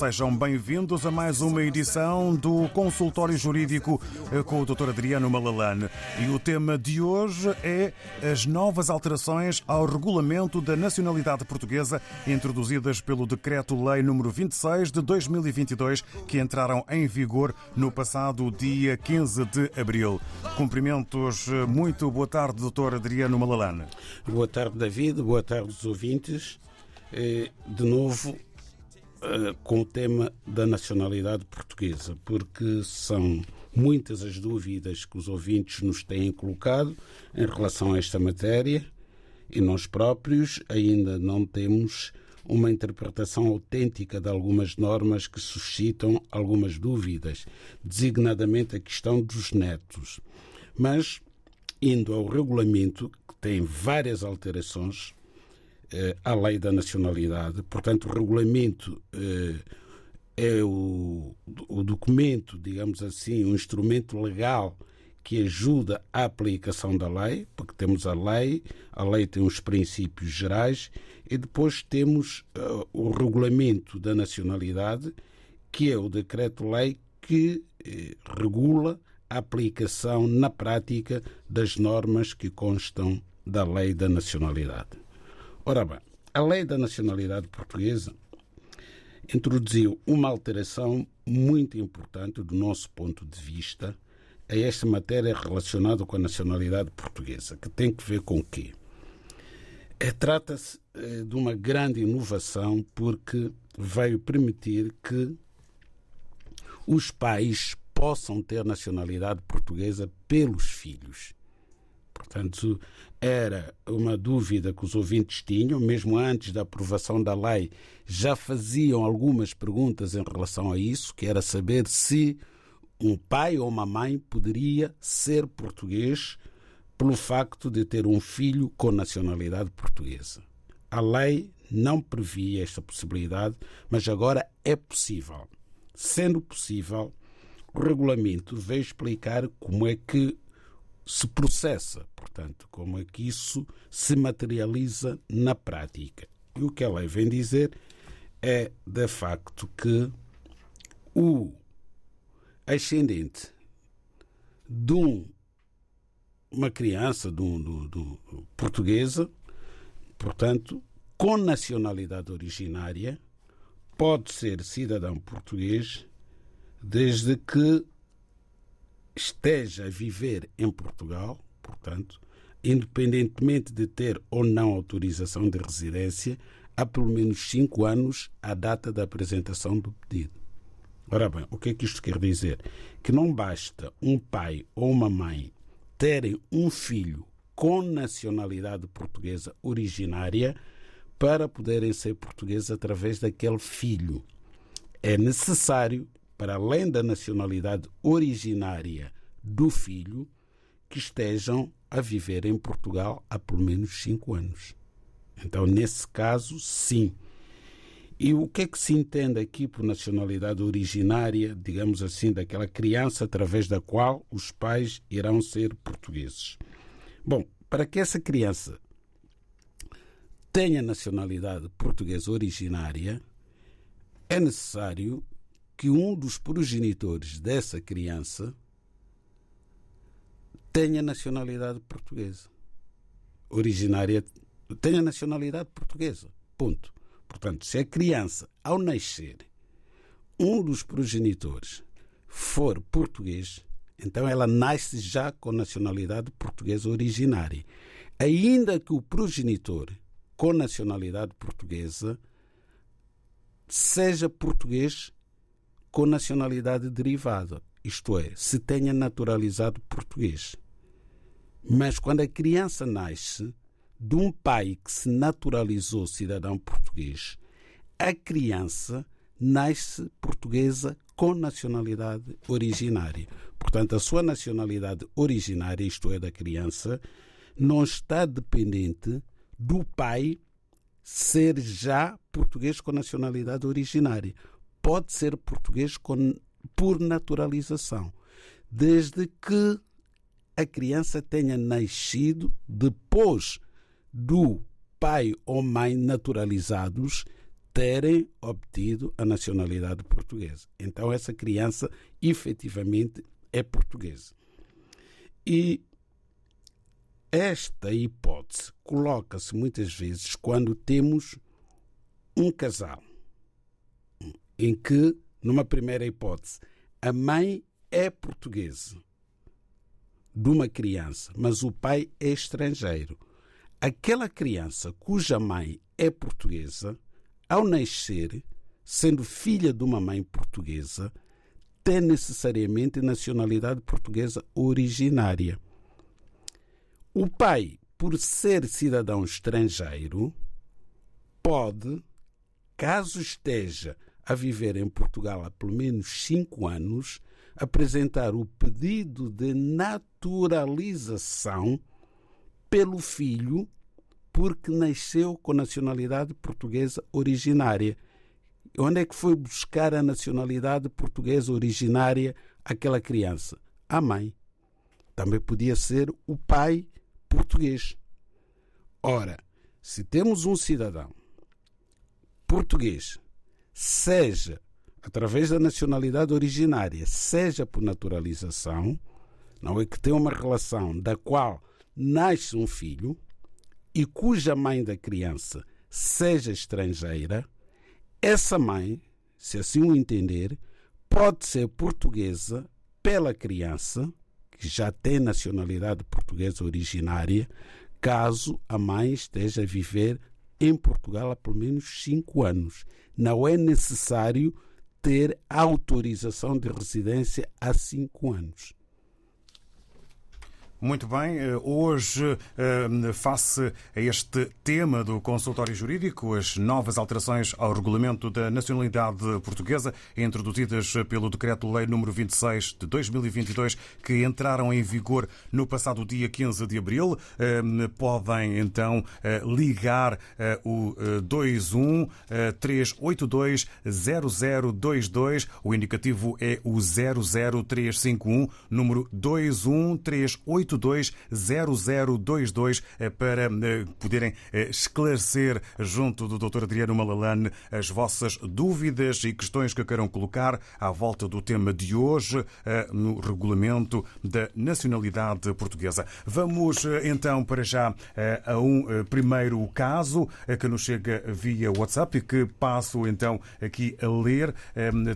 Sejam bem-vindos a mais uma edição do Consultório Jurídico com o Dr. Adriano Malalane. E o tema de hoje é as novas alterações ao regulamento da nacionalidade portuguesa introduzidas pelo Decreto-Lei número 26 de 2022, que entraram em vigor no passado dia 15 de abril. Cumprimentos, muito boa tarde, Dr. Adriano Malalane. Boa tarde, David, boa tarde, os ouvintes. De novo, com o tema da nacionalidade portuguesa, porque são muitas as dúvidas que os ouvintes nos têm colocado em relação a esta matéria e nós próprios ainda não temos uma interpretação autêntica de algumas normas que suscitam algumas dúvidas, designadamente a questão dos netos. Mas, indo ao regulamento, que tem várias alterações, à lei da nacionalidade. Portanto, o regulamento eh, é o, o, documento, digamos assim, um instrumento legal que ajuda à aplicação da lei, porque temos a lei, a lei tem os princípios gerais e depois temos uh, o regulamento da nacionalidade, que é o decreto-lei que eh, regula a aplicação na prática das normas que constam da lei da nacionalidade. Ora bem, a lei da nacionalidade portuguesa introduziu uma alteração muito importante do nosso ponto de vista a esta matéria relacionada com a nacionalidade portuguesa, que tem que ver com o quê? É, Trata-se é, de uma grande inovação porque veio permitir que os pais possam ter nacionalidade portuguesa pelos filhos. Portanto, era uma dúvida que os ouvintes tinham, mesmo antes da aprovação da lei, já faziam algumas perguntas em relação a isso, que era saber se um pai ou uma mãe poderia ser português pelo facto de ter um filho com nacionalidade portuguesa. A lei não previa esta possibilidade, mas agora é possível. Sendo possível, o regulamento veio explicar como é que se processa, portanto, como é que isso se materializa na prática. E o que a lei vem dizer é, de facto, que o ascendente de um, uma criança de um, de, de, portuguesa, portanto, com nacionalidade originária, pode ser cidadão português desde que esteja a viver em Portugal, portanto, independentemente de ter ou não autorização de residência, há pelo menos cinco anos à data da apresentação do pedido. Ora bem, o que é que isto quer dizer? Que não basta um pai ou uma mãe terem um filho com nacionalidade portuguesa originária para poderem ser portugueses através daquele filho. É necessário para além da nacionalidade originária do filho, que estejam a viver em Portugal há pelo menos cinco anos. Então, nesse caso, sim. E o que é que se entende aqui por nacionalidade originária, digamos assim, daquela criança através da qual os pais irão ser portugueses? Bom, para que essa criança tenha nacionalidade portuguesa originária, é necessário que um dos progenitores dessa criança tenha nacionalidade portuguesa. Originária, tenha nacionalidade portuguesa. Ponto. Portanto, se a criança, ao nascer, um dos progenitores for português, então ela nasce já com nacionalidade portuguesa originária. Ainda que o progenitor com nacionalidade portuguesa seja português com nacionalidade derivada, isto é, se tenha naturalizado português. Mas quando a criança nasce de um pai que se naturalizou cidadão português, a criança nasce portuguesa com nacionalidade originária. Portanto, a sua nacionalidade originária, isto é, da criança, não está dependente do pai ser já português com nacionalidade originária pode ser português com, por naturalização, desde que a criança tenha nascido depois do pai ou mãe naturalizados terem obtido a nacionalidade portuguesa. Então, essa criança efetivamente é portuguesa. E esta hipótese coloca-se muitas vezes quando temos um casal em que, numa primeira hipótese, a mãe é portuguesa de uma criança, mas o pai é estrangeiro. Aquela criança cuja mãe é portuguesa, ao nascer, sendo filha de uma mãe portuguesa, tem necessariamente nacionalidade portuguesa originária. O pai, por ser cidadão estrangeiro, pode, caso esteja a viver em Portugal há pelo menos cinco anos, apresentar o pedido de naturalização pelo filho porque nasceu com nacionalidade portuguesa originária. Onde é que foi buscar a nacionalidade portuguesa originária aquela criança? A mãe. Também podia ser o pai português. Ora, se temos um cidadão português, seja através da nacionalidade originária, seja por naturalização, não é? Que tem uma relação da qual nasce um filho e cuja mãe da criança seja estrangeira, essa mãe, se assim o entender, pode ser portuguesa pela criança que já tem nacionalidade portuguesa originária, caso a mãe esteja a viver em Portugal há pelo menos cinco anos. Não é necessário ter autorização de residência há cinco anos. Muito bem, eh, hoje, eh, face a este tema do consultório jurídico, as novas alterações ao regulamento da nacionalidade portuguesa, introduzidas pelo Decreto-Lei número 26 de 2022, que entraram em vigor no passado dia 15 de abril, eh, podem então ligar o 21 382 0022, o indicativo é o 00351, número 21 382 820022 eh, para eh, poderem eh, esclarecer junto do Dr. Adriano Malalane as vossas dúvidas e questões que queiram colocar à volta do tema de hoje no regulamento da nacionalidade portuguesa. Vamos então para já a um primeiro caso que nos chega via WhatsApp e que passo então aqui a ler.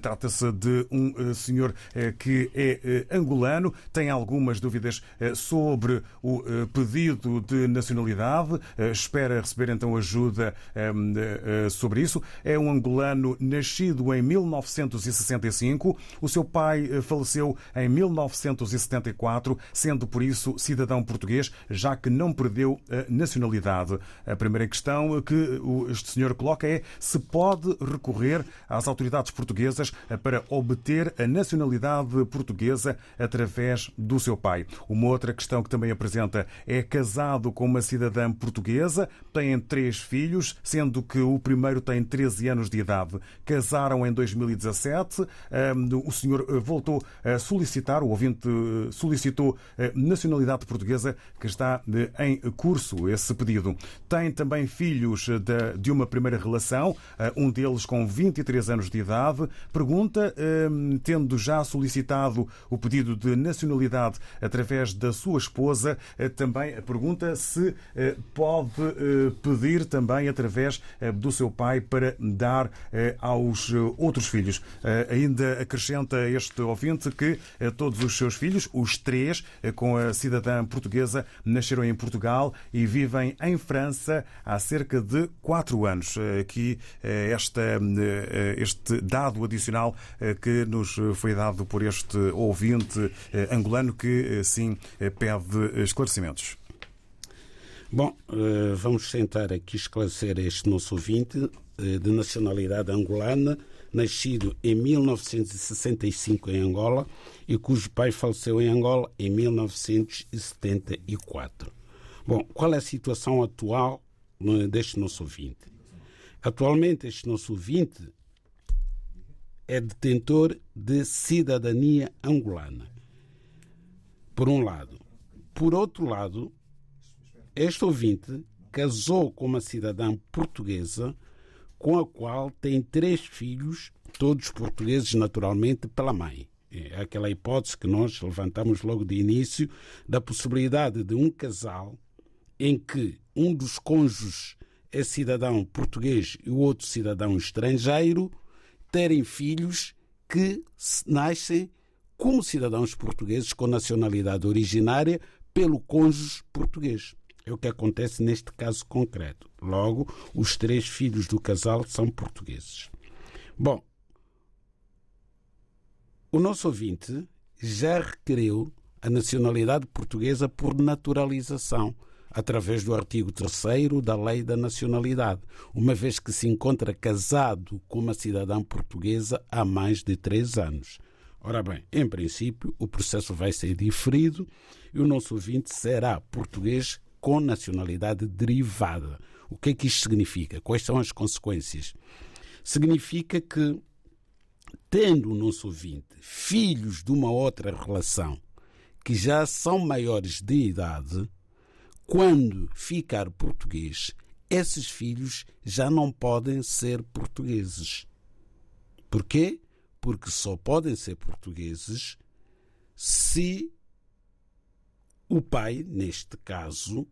Trata-se de um senhor que é angolano, tem algumas dúvidas sobre o eh, pedido de nacionalidade. Eh, espera receber então ajuda ehm, eh, sobre isso. É um angolano nascido em 1965. O seu pai faleceu em 1974, sendo por isso cidadão português, já que não perdeu a nacionalidade. A primeira questão que este senhor coloca é se pode recorrer às autoridades portuguesas para obter a nacionalidade portuguesa através do seu pai. Uma outra questão que também apresenta é casado com uma cidadã portuguesa, têm três filhos, sendo que o primeiro tem 13 anos de idade. Casaram em 2017, o senhor eh, voltou a solicitar, o ouvinte eh, solicitou nacionalidade portuguesa, que está em curso esse pedido. Tem também filhos de uma primeira relação, eh, um deles com 23 anos de idade. Pergunta, tendo já solicitado o pedido de nacionalidade através da sua esposa eh, também pergunta se eh, pode eh, pedir também através do seu pai para dar aos outros filhos. Ainda acrescenta este ouvinte que todos os seus filhos, os três, com a cidadã portuguesa, nasceram em Portugal e vivem em França há cerca de quatro anos. Aqui esta, este dado adicional que nos foi dado por este ouvinte angolano que sim pede de esclarecimentos. Bom, eh, vamos tentar aqui esclarecer este nosso ouvinte eh, de nacionalidade angolana, nascido em 1965 em Angola e cujo pai faleceu em Angola em 1974. Bom, qual é a situação atual deste nosso ouvinte? Atualmente, este nosso ouvinte é detentor de cidadania angolana. Por um lado. Por outro lado, este ouvinte casou com uma cidadã portuguesa com a qual tem três filhos, todos portugueses naturalmente, pela mãe. É aquela hipótese que nós levantamos logo de início da possibilidade de um casal em que um dos cônjuges é cidadão português e o outro cidadão estrangeiro terem filhos que nascem como cidadãos portugueses com nacionalidade originária pelo cônjuge português. É o que acontece neste caso concreto. Logo, os três filhos do casal são portugueses. Bom, o nosso ouvinte já requereu a nacionalidade portuguesa por naturalização, através do artigo 3 da Lei da Nacionalidade, uma vez que se encontra casado com uma cidadã portuguesa há mais de três anos. Ora bem, em princípio, o processo vai ser diferido e o nosso ouvinte será português com nacionalidade derivada. O que é que isto significa? Quais são as consequências? Significa que tendo o nosso ouvinte filhos de uma outra relação que já são maiores de idade, quando ficar português, esses filhos já não podem ser portugueses. Porquê? Porque só podem ser portugueses se o pai, neste caso,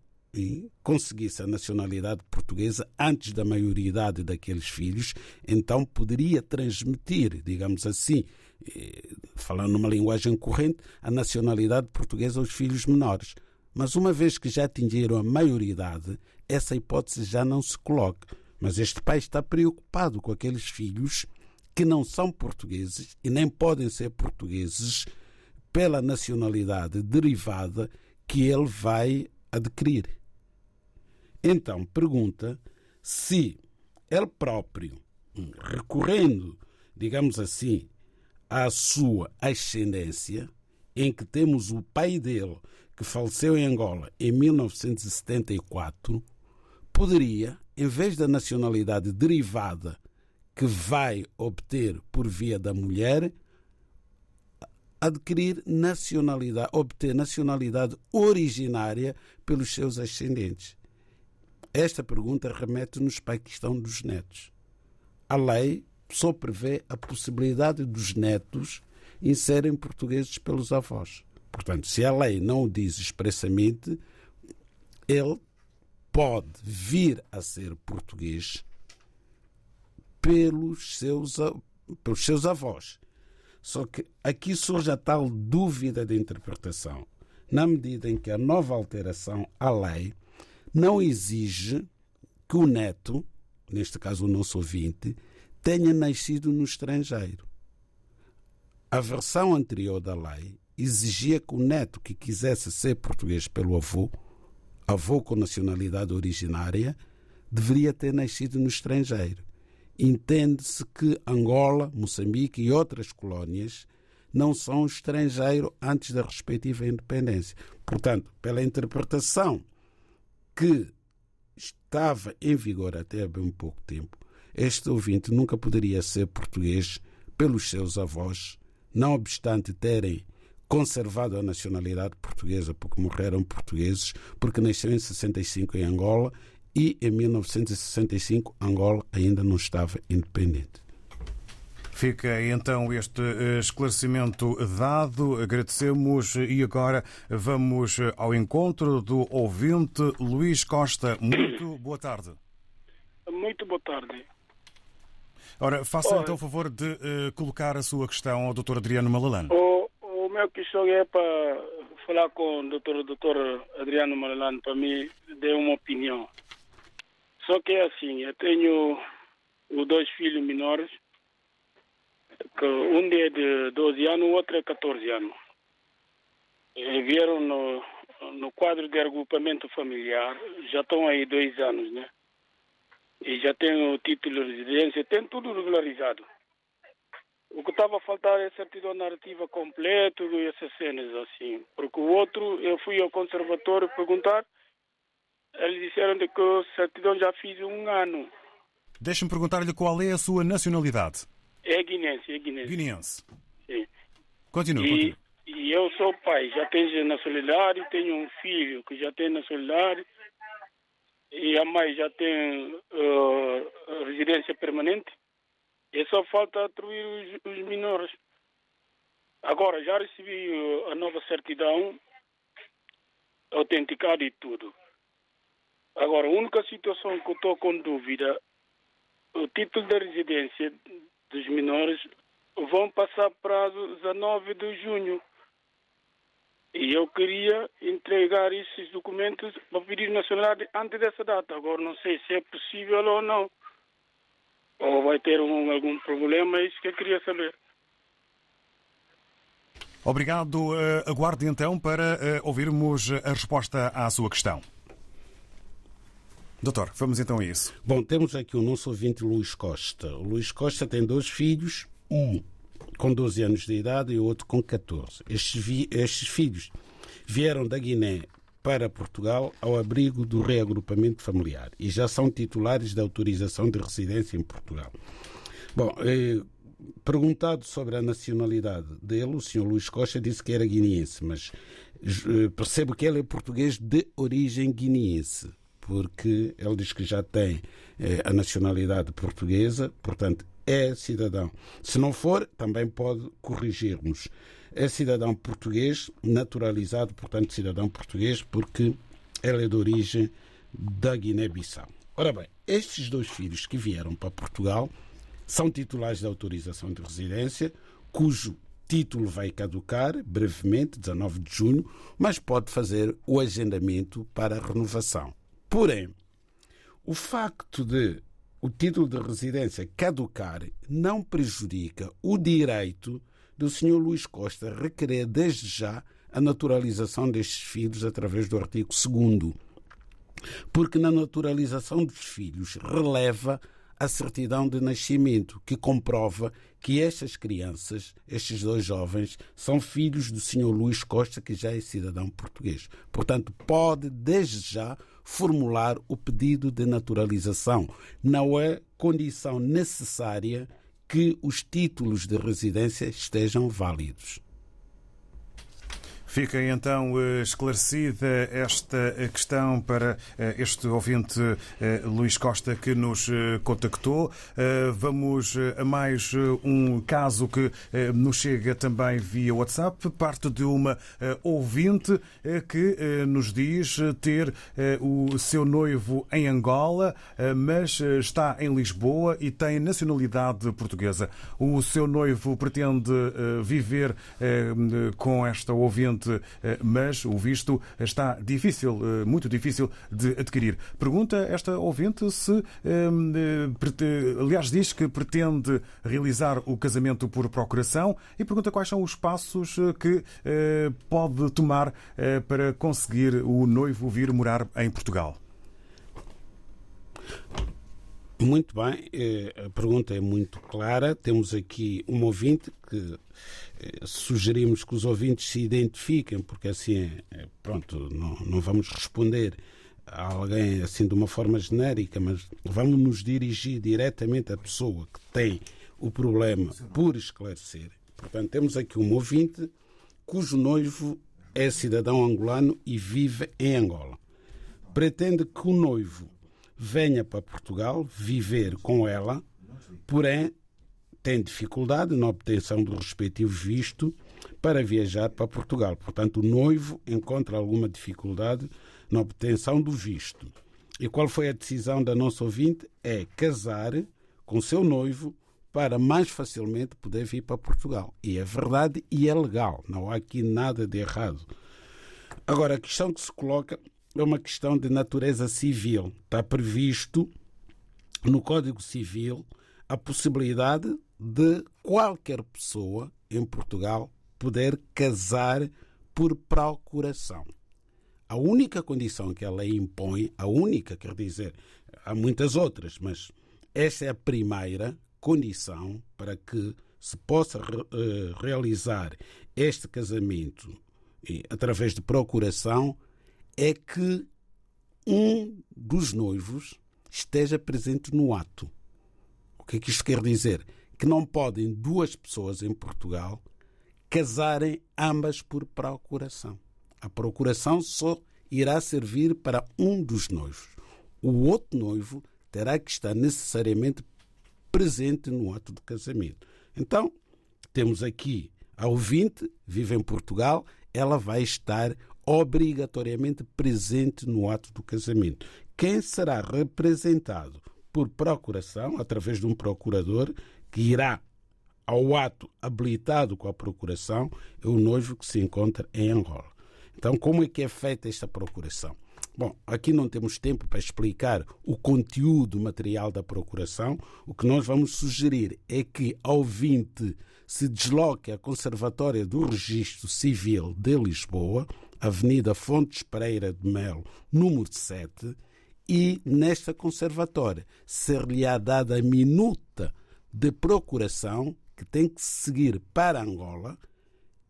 conseguisse a nacionalidade portuguesa antes da maioridade daqueles filhos, então poderia transmitir, digamos assim, eh, falando numa linguagem corrente, a nacionalidade portuguesa aos filhos menores. Mas uma vez que já atingiram a maioridade, essa hipótese já não se coloca. Mas este pai está preocupado com aqueles filhos que não são portugueses e nem podem ser portugueses pela nacionalidade derivada que ele vai adquirir. Então pergunta se ele próprio, recorrendo, digamos assim, à sua ascendência, em que temos o pai dele, que faleceu em Angola em 1974, poderia, em vez da nacionalidade derivada que vai obter por via da mulher, adquirir nacionalidade, obter nacionalidade originária pelos seus ascendentes. Esta pergunta remete-nos para a questão dos netos. A lei só prevê a possibilidade dos netos em serem portugueses pelos avós. Portanto, se a lei não o diz expressamente, ele pode vir a ser português pelos seus, pelos seus avós. Só que aqui surge a tal dúvida de interpretação, na medida em que a nova alteração à lei não exige que o neto, neste caso o nosso ouvinte, tenha nascido no estrangeiro. A versão anterior da lei exigia que o neto que quisesse ser português pelo avô, avô com nacionalidade originária, deveria ter nascido no estrangeiro. Entende-se que Angola, Moçambique e outras colónias não são estrangeiro antes da respectiva independência. Portanto, pela interpretação que estava em vigor até há bem pouco tempo, este ouvinte nunca poderia ser português pelos seus avós, não obstante terem conservado a nacionalidade portuguesa porque morreram portugueses, porque nasceu em 65 em Angola e em 1965 Angola ainda não estava independente. Fica então este eh, esclarecimento dado. Agradecemos e agora vamos ao encontro do ouvinte Luís Costa. Muito boa tarde. Muito boa tarde. Ora, faça então o favor de uh, colocar a sua questão ao Dr. Adriano Malalane. O, o meu questão é para falar com o Dr. Dr. Adriano Malalane para me dar uma opinião. Só que é assim, eu tenho dois filhos menores que um é de 12 anos, o outro é 14 anos. E vieram no, no quadro de agrupamento familiar, já estão aí dois anos, né? E já têm o título de residência, tem tudo regularizado. O que estava a faltar é a certidão narrativa completa e essas cenas assim. Porque o outro, eu fui ao conservatório perguntar, eles disseram de que a certidão já fiz um ano. Deixe-me perguntar-lhe qual é a sua nacionalidade. É guinense, é guinense. Guineense. Sim. Continua, E, e eu sou pai, já tenho nacionalidade, tenho um filho que já tem nacionalidade e a mãe já tem uh, residência permanente. E só falta atribuir os, os menores. Agora, já recebi uh, a nova certidão, autenticada e tudo. Agora, a única situação que eu estou com dúvida, o título de residência dos menores vão passar prazo 19 de junho. E eu queria entregar esses documentos para pedir nacionalidade antes dessa data. Agora não sei se é possível ou não. Ou vai ter um, algum problema, é isso que eu queria saber. Obrigado. Eh, aguarde então para eh, ouvirmos a resposta à sua questão. Doutor, vamos então a isso. Bom, temos aqui o nosso ouvinte Luís Costa. O Luís Costa tem dois filhos, um com 12 anos de idade e outro com 14. Estes, vi- estes filhos vieram da Guiné para Portugal ao abrigo do reagrupamento familiar e já são titulares da autorização de residência em Portugal. Bom, eh, perguntado sobre a nacionalidade dele, o Sr. Luís Costa disse que era guineense, mas eh, percebo que ele é português de origem guineense, porque ele diz que já tem eh, a nacionalidade portuguesa, portanto é cidadão. Se não for, também pode corrigir-nos. É cidadão português, naturalizado, portanto cidadão português, porque ele é de origem da Guiné-Bissau. Ora bem, estes dois filhos que vieram para Portugal são titulares da autorização de residência, cujo título vai caducar brevemente, 19 de junho, mas pode fazer o agendamento para a renovação. Porém, o facto de o título de residência caducar não prejudica o direito do Sr. Luís Costa requerer desde já a naturalização destes filhos através do artigo 2 porque na naturalização dos filhos releva a certidão de nascimento, que comprova que estas crianças, estes dois jovens, são filhos do Sr. Luís Costa, que já é cidadão português. Portanto, pode, desde já, formular o pedido de naturalização. Não é condição necessária que os títulos de residência estejam válidos. Fica então eh, esclarecida esta eh, questão para eh, este ouvinte Luís Costa que nos contactou. Vamos a mais um caso que nos chega também via WhatsApp, parte de uma ouvinte que nos diz ter o seu noivo em Angola, mas está em Lisboa e tem nacionalidade portuguesa. O seu noivo pretende viver com esta ouvinte eh, mas o visto está difícil, eh, muito difícil de adquirir. Pergunta esta ouvinte se, eh, prete- aliás, diz que pretende realizar o casamento por procuração e pergunta quais são os passos eh, que eh, pode tomar eh, para conseguir o noivo vir morar em Portugal. Muito bem, eh, a pergunta é muito clara. Temos aqui um ouvinte que eh, sugerimos que os ouvintes se identifiquem, porque assim, é, pronto, não, não vamos responder a alguém assim de uma forma genérica, mas vamos nos dirigir diretamente à pessoa que tem o problema por esclarecer. Portanto, temos aqui um ouvinte cujo noivo é cidadão angolano e vive em Angola. Pretende que o noivo venha para Portugal viver com ela, porém tem dificuldade na obtenção do respectivo visto para viajar para Portugal. Portanto, o noivo encontra alguma dificuldade na obtenção do visto. E qual foi a decisão da nossa ouvinte? É casar com seu noivo para mais facilmente poder vir para Portugal. E é verdade e é legal, não há aqui nada de errado. Agora, a questão que se coloca é uma questão de natureza civil. Está previsto no Código Civil a possibilidade de qualquer pessoa em Portugal poder casar por procuração. A única condição que a lei impõe, a única, quer dizer, há muitas outras, mas esta é a primeira condição para que se possa eh, realizar este casamento eh, através de procuração, é que um dos noivos esteja presente no ato. O que é que isto quer dizer? Que não podem duas pessoas em Portugal casarem ambas por procuração. A procuração só irá servir para um dos noivos. O outro noivo terá que estar necessariamente presente no ato de casamento. Então, temos aqui a ouvinte, vive em Portugal, ela vai estar obrigatoriamente presente no ato do casamento. Quem será representado por procuração, através de um procurador, que irá ao ato habilitado com a procuração, é o noivo que se encontra em Angola. Então, como é que é feita esta procuração? Bom, aqui não temos tempo para explicar o conteúdo material da procuração. O que nós vamos sugerir é que ao vinte se desloque à Conservatória do Registro Civil de Lisboa, Avenida Fontes Pereira de Melo, número 7, e nesta conservatória ser-lhe-á dada a minuta de procuração que tem que seguir para Angola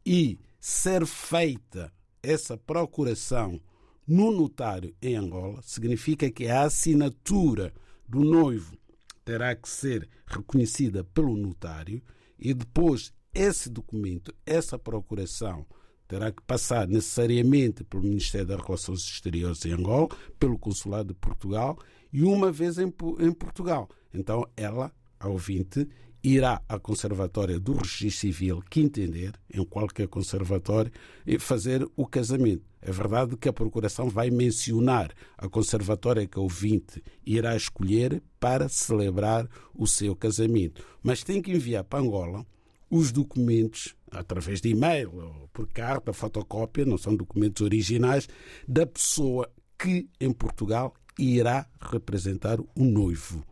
e ser feita essa procuração no notário em Angola, significa que a assinatura do noivo terá que ser reconhecida pelo notário e depois esse documento, essa procuração, terá que passar necessariamente pelo Ministério das Relações Exteriores em Angola, pelo Consulado de Portugal e uma vez em, Portugal. Então ela, a ouvinte, irá à Conservatória do Registro Civil que entender, em qualquer conservatório, e fazer o casamento. É verdade que a Procuração vai mencionar a conservatória que o ouvinte irá escolher para celebrar o seu casamento, mas tem que enviar para Angola os documentos através de e-mail ou por carta, fotocópia, não são documentos originais, da pessoa que em Portugal irá representar o noivo.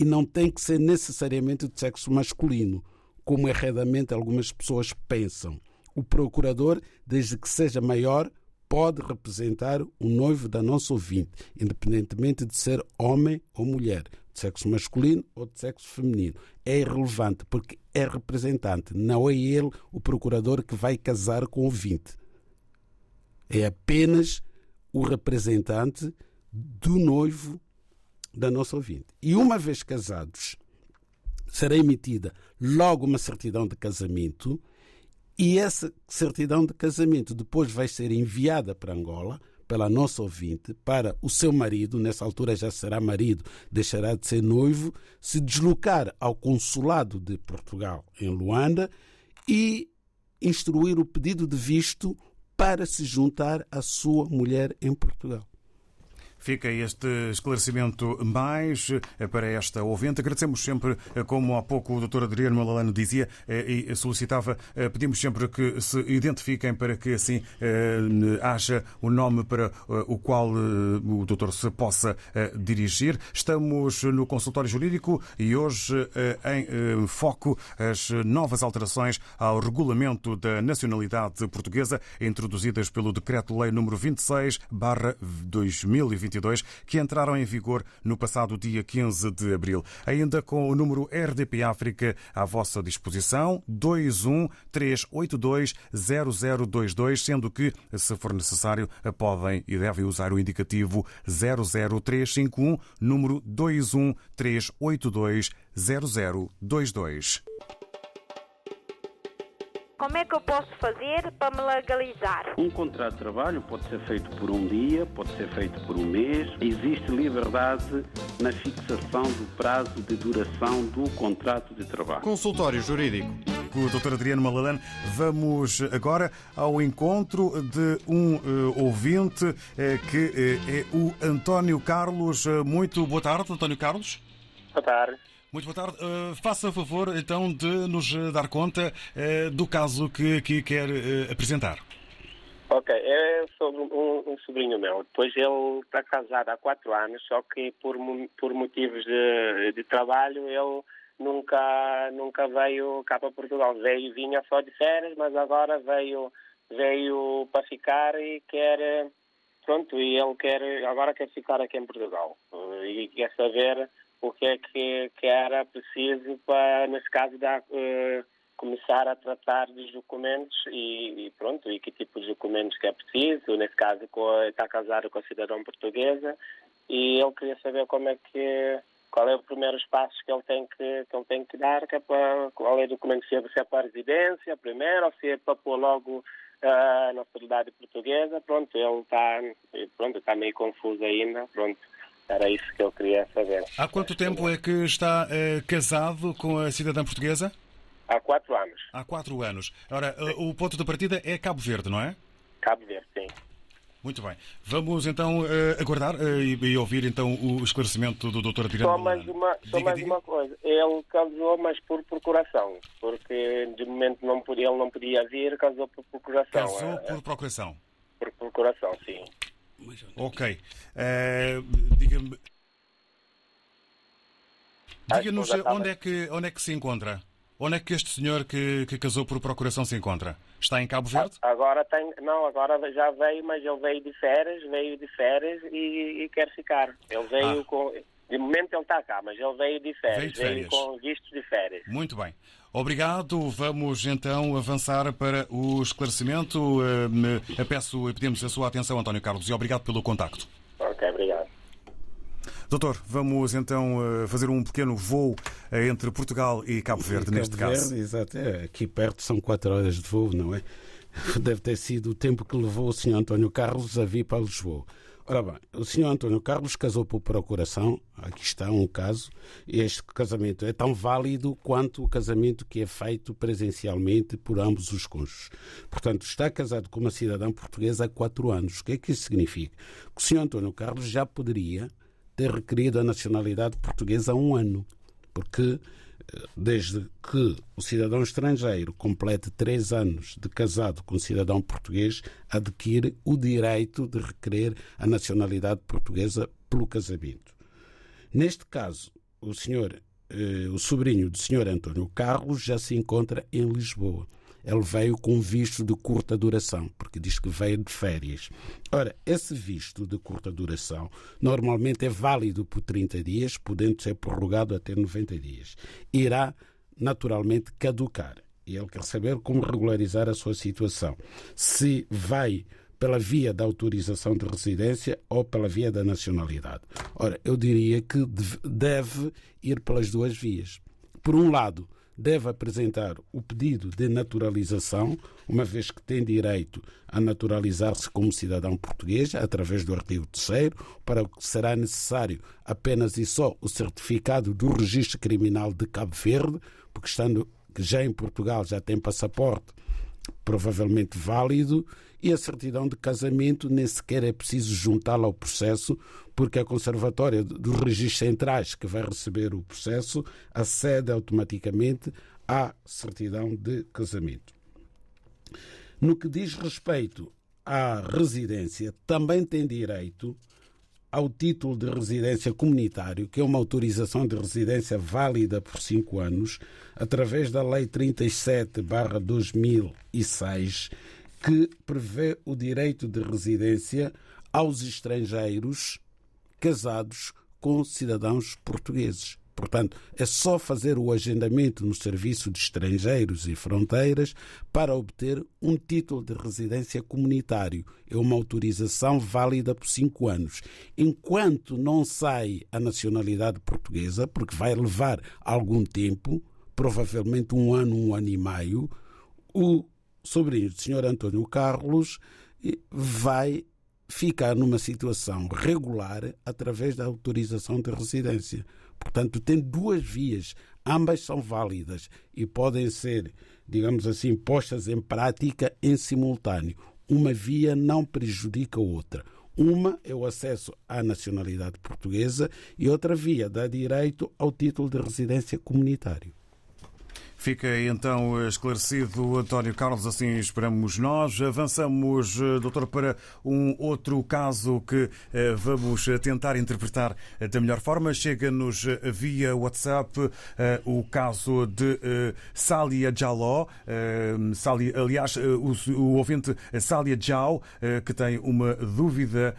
E não tem que ser necessariamente de sexo masculino, como erradamente algumas pessoas pensam. O procurador, desde que seja maior, pode representar o noivo da nossa ouvinte, independentemente de ser homem ou mulher, de sexo masculino ou de sexo feminino. É irrelevante, porque é representante, não é ele o procurador que vai casar com o ouvinte. É apenas o representante do noivo da nossa ouvinte. E uma vez casados, será emitida logo uma certidão de casamento e essa certidão de casamento depois vai ser enviada para Angola pela nossa ouvinte para o seu marido, nessa altura já será marido, deixará de ser noivo, se deslocar ao consulado de Portugal em Luanda e instruir o pedido de visto para se juntar à sua mulher em Portugal. Fica este esclarecimento mais eh, para esta ouvinte. Agradecemos sempre, eh, como há pouco o Dr. Adriano Malalano dizia eh, e solicitava, pedimos sempre que se identifiquem para que assim haja o nome para o qual o doutor se possa dirigir. Estamos no consultório jurídico e hoje em foco as novas alterações ao regulamento da nacionalidade portuguesa introduzidas pelo Decreto-Lei número 26/2020 2022, que entraram em vigor no passado dia 15 de abril. Ainda com o número RDP África à vossa disposição, 213820022, sendo que, se for necessário, podem e devem usar o indicativo 00351, número 213820022. Como é que eu posso fazer para me legalizar? Um contrato de trabalho pode ser feito por um dia, pode ser feito por um mês. Existe liberdade na fixação do prazo de duração do contrato de trabalho. Consultório Jurídico. Com o Dr. Adriano Malalane, vamos agora ao encontro de um uh, ouvinte uh, que uh, é o António Carlos. Muito boa tarde, António Carlos. Boa tarde. Muito boa tarde. Uh, faça favor então de nos dar conta uh, do caso que aqui quer uh, apresentar. Ok, é sobre um, um, sobrinho meu. Pois ele está casado há quatro anos, só que por, por motivos de, de trabalho ele nunca, nunca veio cá para Portugal. Veio, vinha só de férias, mas agora veio, veio para ficar e quer, pronto, e ele quer, agora quer ficar aqui em Portugal. E quer saber o que é que, que era preciso para, nesse caso, dar, uh, começar a tratar dos documentos e, e, pronto, e que tipo de documentos que é preciso, nesse caso com, está casado com a cidadã portuguesa e ele queria saber como é que qual é o primeiro passo que ele tem que, que ele tem que dar, que é para, qual é o documento, se é, se é para a residência primeiro, ou se é para pôr logo uh, a nacionalidade portuguesa, pronto, ele está, pronto, está meio confuso ainda, pronto. Era isso que eu queria saber. Há quanto tempo é que está uh, casado com a cidadã portuguesa? Há quatro anos. Há quatro anos. Ora, uh, o ponto de partida é Cabo Verde, não é? Cabo Verde, sim. Muito bem. Vamos então uh, aguardar e, e, ouvir então o esclarecimento do Dr. Tirano. Só mais uma, só diga, mais diga. uma coisa. Ele casou, mas por procuração, porque de momento não podia, ele não podia vir, casou por procuração. Casou por procuração. Por procuração, sim. Ok. Uh, Diga-me. Diga-nos onde, é que, onde é que se encontra? Onde é que este senhor que, que casou por procuração se encontra? Está em Cabo Verde? Agora tem, não, agora já veio, mas ele veio de férias, veio de férias e, e quer ficar. Ele veio ah. com, de momento ele está cá, mas ele veio de férias, veio, de férias. veio com vistos de férias. Muito bem. Obrigado. Vamos então avançar para o esclarecimento. Eh, peço e pedimos a sua atenção, António Carlos, e obrigado pelo contacto. Ok, obrigado. Doutor, vamos então eh, fazer um pequeno voo eh, entre Portugal e Cabo Verde, Cabo neste Verde, caso. Exato, é, aqui perto são quatro horas de voo, não é? Deve ter sido o tempo que levou o Sr. António Carlos a vir para Lisboa. Ora bem, o Sr. António Carlos casou por procuração, aqui está um caso, este casamento é tão válido quanto o casamento que é feito presencialmente por ambos os cônjuges. Portanto, está casado com uma cidadã portuguesa há quatro anos. O que é que isso significa? Que o Sr. António Carlos já poderia ter requerido a nacionalidade portuguesa há um ano, porque desde que o cidadão estrangeiro complete três anos de casado com cidadão português, adquire o direito de requerer a nacionalidade portuguesa pelo casamento. Neste caso, o senhor, eh, o sobrinho do senhor António Carlos já se encontra em Lisboa ele veio com visto de curta duração, porque diz que veio de férias. Ora, esse visto de curta duração normalmente é válido por 30 dias, podendo ser prorrogado até 90 dias. Irá naturalmente caducar. E ele quer saber como regularizar a sua situação. Se vai pela via da autorização de residência ou pela via da nacionalidade. Ora, eu diria que deve ir pelas duas vias. Por um lado, deve apresentar o pedido de naturalização, uma vez que tem direito a naturalizar-se como cidadão português, através do artigo 3, para o que será necessário apenas e só o certificado do registro criminal de Cabo Verde, porque estando já em Portugal já tem passaporte provavelmente válido e a certidão de casamento nem sequer é preciso juntá-la ao processo, porque a Conservatória dos Registros Centrais, que vai receber o processo, acede automaticamente à certidão de casamento. No que diz respeito à residência, também tem direito ao título de residência comunitário, que é uma autorização de residência válida por cinco anos, através da Lei 37-2006, que prevê o direito de residência aos estrangeiros casados com cidadãos portugueses. Portanto, é só fazer o agendamento no Serviço de Estrangeiros e Fronteiras para obter um título de residência comunitário. É uma autorização válida por cinco anos. Enquanto não sai a nacionalidade portuguesa, porque vai levar algum tempo, provavelmente um ano, um ano e meio, o sobrinho do Sr. António Carlos vai ficar numa situação regular através da autorização de residência. Portanto, tem duas vias, ambas são válidas e podem ser, digamos assim, postas em prática em simultâneo. Uma via não prejudica a outra. Uma é o acesso à nacionalidade portuguesa e outra via dá direito ao título de residência comunitário. Fica então esclarecido, António Carlos, assim esperamos nós. Avançamos, eh, doutor, para um outro caso que eh, vamos tentar interpretar da melhor forma. Chega-nos via WhatsApp eh, o caso de Sália Jaló, aliás, o ouvinte Sália Jau, que tem uma dúvida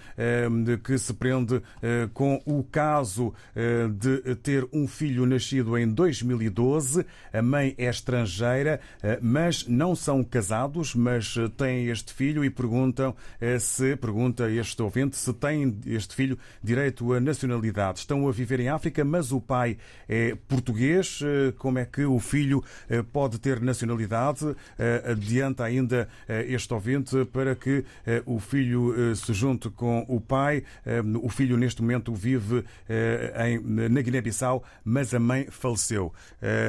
que se prende com o caso de ter um filho nascido em 2012. A mãe é estrangeira, mas não são casados, mas têm este filho e perguntam se, pergunta este ouvinte, se tem este filho direito à nacionalidade. Estão a viver em África, mas o pai é português. Como é que o filho pode ter nacionalidade? Adianta ainda este ouvinte para que o filho se junte com o pai. O filho, neste momento, vive na Guiné-Bissau, mas a mãe faleceu.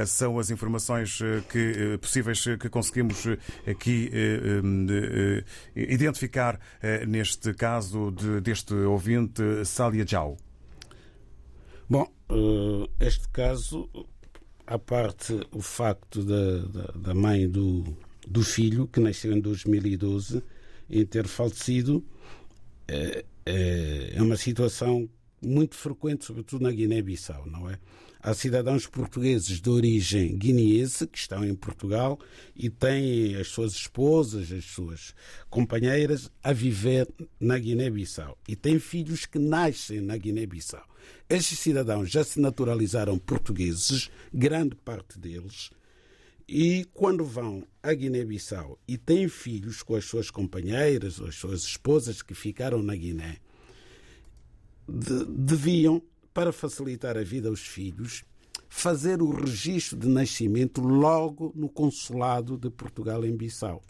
São as informações que, possíveis que conseguimos aqui identificar neste caso de, deste ouvinte, Sália Jau. Bom, este caso, a parte o facto da, da, da mãe do, do filho, que nasceu em 2012, em ter falecido, é, é, é uma situação muito frequente, sobretudo na Guiné-Bissau, não é? Há cidadãos portugueses de origem guineense que estão em Portugal e têm as suas esposas, as suas companheiras a viver na Guiné-Bissau e têm filhos que nascem na Guiné-Bissau. Estes cidadãos já se naturalizaram portugueses, grande parte deles, e quando vão à Guiné-Bissau e têm filhos com as suas companheiras ou as suas esposas que ficaram na Guiné, de, deviam, para facilitar a vida aos filhos, fazer o registro de nascimento logo no consulado de Portugal em Bissau.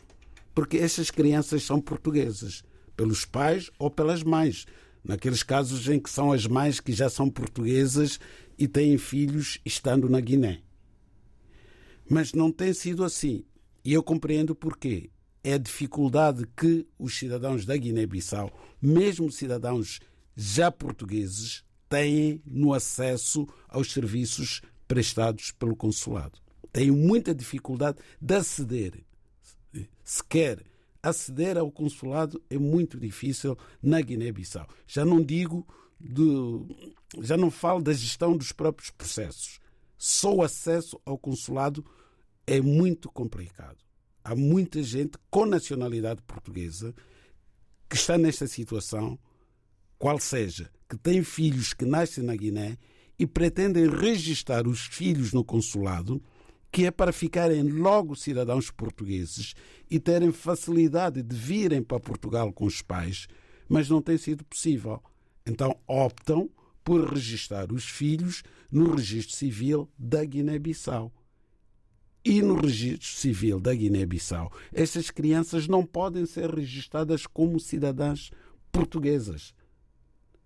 Porque estas crianças são portuguesas, pelos pais ou pelas mães. Naqueles casos em que são as mães que já são portuguesas e têm filhos estando na Guiné. Mas não tem sido assim. E eu compreendo porquê. É a dificuldade que os cidadãos da Guiné-Bissau, mesmo cidadãos já portugueses, têm no acesso aos serviços prestados pelo consulado. Têm muita dificuldade de aceder. Sequer aceder ao consulado é muito difícil na Guiné-Bissau. Já não digo de, já não falo da gestão dos próprios processos. Só o acesso ao consulado é muito complicado. Há muita gente com nacionalidade portuguesa que está nesta situação, qual seja, que tem filhos que nascem na Guiné e pretendem registrar os filhos no consulado, que é para ficarem logo cidadãos portugueses e terem facilidade de virem para Portugal com os pais, mas não tem sido possível. Então optam por registrar os filhos no registro civil da Guiné-Bissau e no registro civil da Guiné-Bissau, estas crianças não podem ser registradas como cidadãs portuguesas.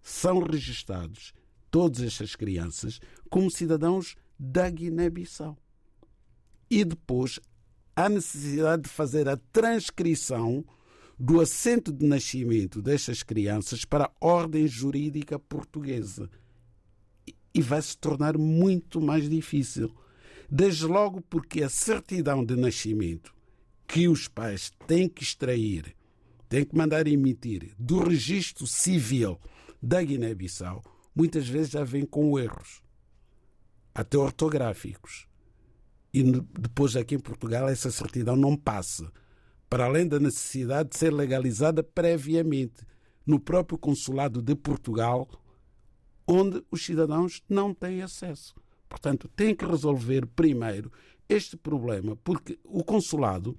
São registrados todas estas crianças como cidadãos da Guiné-Bissau. E depois há necessidade de fazer a transcrição do assento de nascimento destas crianças para a ordem jurídica portuguesa. E vai se tornar muito mais difícil Desde logo porque a certidão de nascimento que os pais têm que extrair, têm que mandar emitir do registro civil da Guiné-Bissau, muitas vezes já vem com erros, até ortográficos. E depois aqui em Portugal essa certidão não passa, para além da necessidade de ser legalizada previamente no próprio consulado de Portugal, onde os cidadãos não têm acesso. Portanto, tem que resolver primeiro este problema, porque o consulado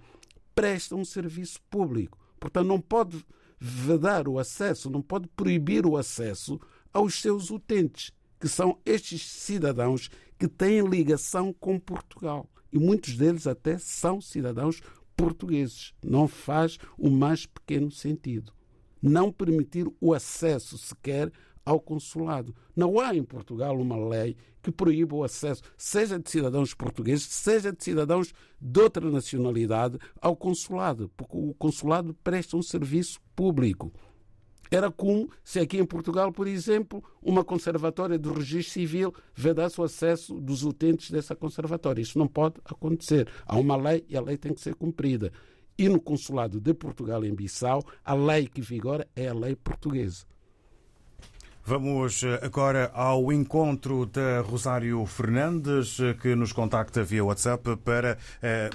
presta um serviço público. Portanto, não pode vedar o acesso, não pode proibir o acesso aos seus utentes, que são estes cidadãos que têm ligação com Portugal. E muitos deles até são cidadãos portugueses. Não faz o mais pequeno sentido. Não permitir o acesso sequer ao consulado. Não há em Portugal uma lei que proíba o acesso, seja de cidadãos portugueses, seja de cidadãos de outra nacionalidade, ao consulado, porque o consulado presta um serviço público. Era como se aqui em Portugal, por exemplo, uma conservatória do registro civil vedasse o acesso dos utentes dessa conservatória. Isso não pode acontecer. Há uma lei e a lei tem que ser cumprida. E no consulado de Portugal em Bissau, a lei que vigora é a lei portuguesa. Vamos eh, agora ao encontro da Rosário Fernandes, eh, que nos contacta via WhatsApp para eh,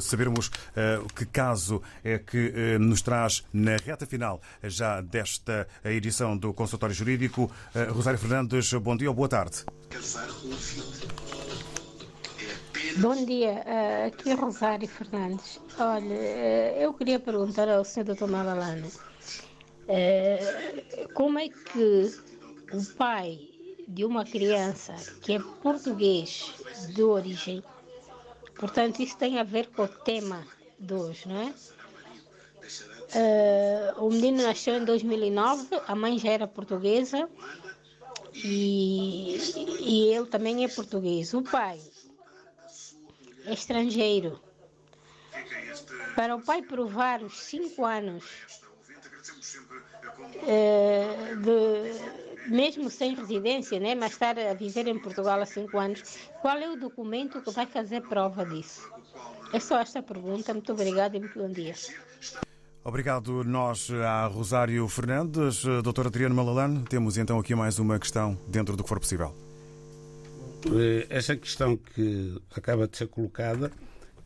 sabermos que caso é que nos traz na reta final já desta edição do Consultório Jurídico. Rosário Fernandes, bom dia ou boa tarde. Bom dia, aqui é Rosário Fernandes. Olha, eu queria perguntar ao Sr. Dr. Malalano como é que o pai de uma criança que é português de origem, portanto, isso tem a ver com o tema de hoje, não é? o menino nasceu em 2009, a mãe já era portuguesa e, e ele também é português. O pai é estrangeiro. Para o pai provar os cinco anos, é, de, mesmo sem residência, né, mas estar a viver em Portugal há cinco anos, qual é o documento que vai fazer prova disso? É só esta pergunta. Muito obrigada e muito bom dia. Obrigado nós a Rosário Fernandes. Doutor Adriano Malalane, temos então aqui mais uma questão dentro do que for possível. Eh, essa questão que acaba de ser colocada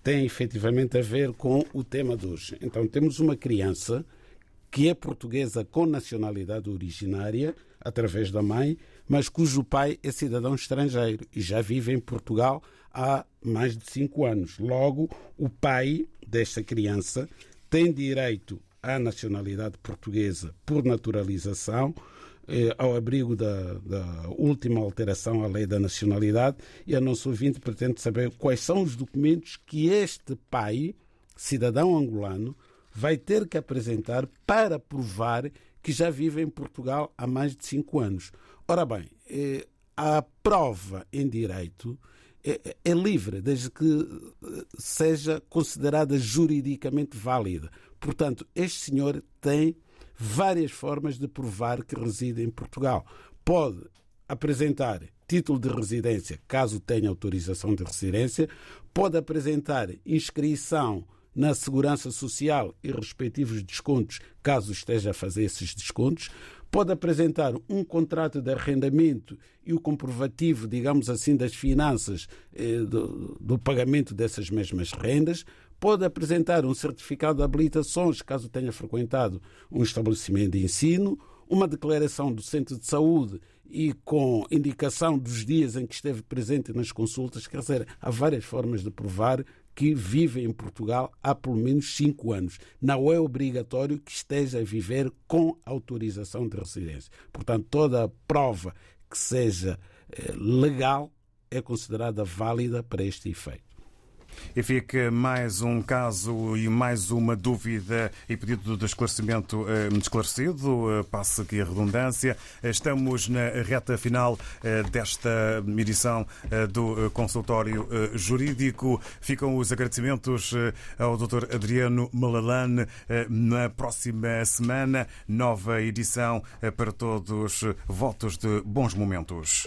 tem efetivamente a ver com o tema de hoje. Então, temos uma criança que é portuguesa com nacionalidade originária, através da mãe, mas cujo pai é cidadão estrangeiro e já vive em Portugal há mais de cinco anos. Logo, o pai desta criança tem direito à nacionalidade portuguesa por naturalização eh, ao abrigo da, da, última alteração à lei da nacionalidade e a nosso ouvinte pretende saber quais são os documentos que este pai, cidadão angolano, vai ter que apresentar para provar que já vive em Portugal há mais de cinco anos. Ora bem, eh, a prova em direito é, é livre, desde que eh, seja considerada juridicamente válida. Portanto, este senhor tem várias formas de provar que reside em Portugal. Pode apresentar título de residência, caso tenha autorização de residência, pode apresentar inscrição na Segurança Social e respectivos descontos, caso esteja a fazer esses descontos, pode apresentar um contrato de arrendamento e o comprovativo, digamos assim, das finanças eh, do, do pagamento dessas mesmas rendas, pode apresentar um certificado de habilitações, caso tenha frequentado um estabelecimento de ensino, uma declaração do centro de saúde e com indicação dos dias em que esteve presente nas consultas. Quer dizer, há várias formas de provar que vive em Portugal há pelo menos cinco anos. Não é obrigatório que esteja a viver com autorização de residência. Portanto, toda a prova que seja eh, legal é considerada válida para este efeito. E fica mais um caso e mais uma dúvida e pedido de esclarecimento eh, esclarecido. Eh, Passa aqui a redundância. Estamos na reta final eh, desta edição do consultório jurídico. Ficam os agradecimentos ao Dr. Adriano Malalane. Na próxima semana, nova edição para todos. Votos de bons momentos.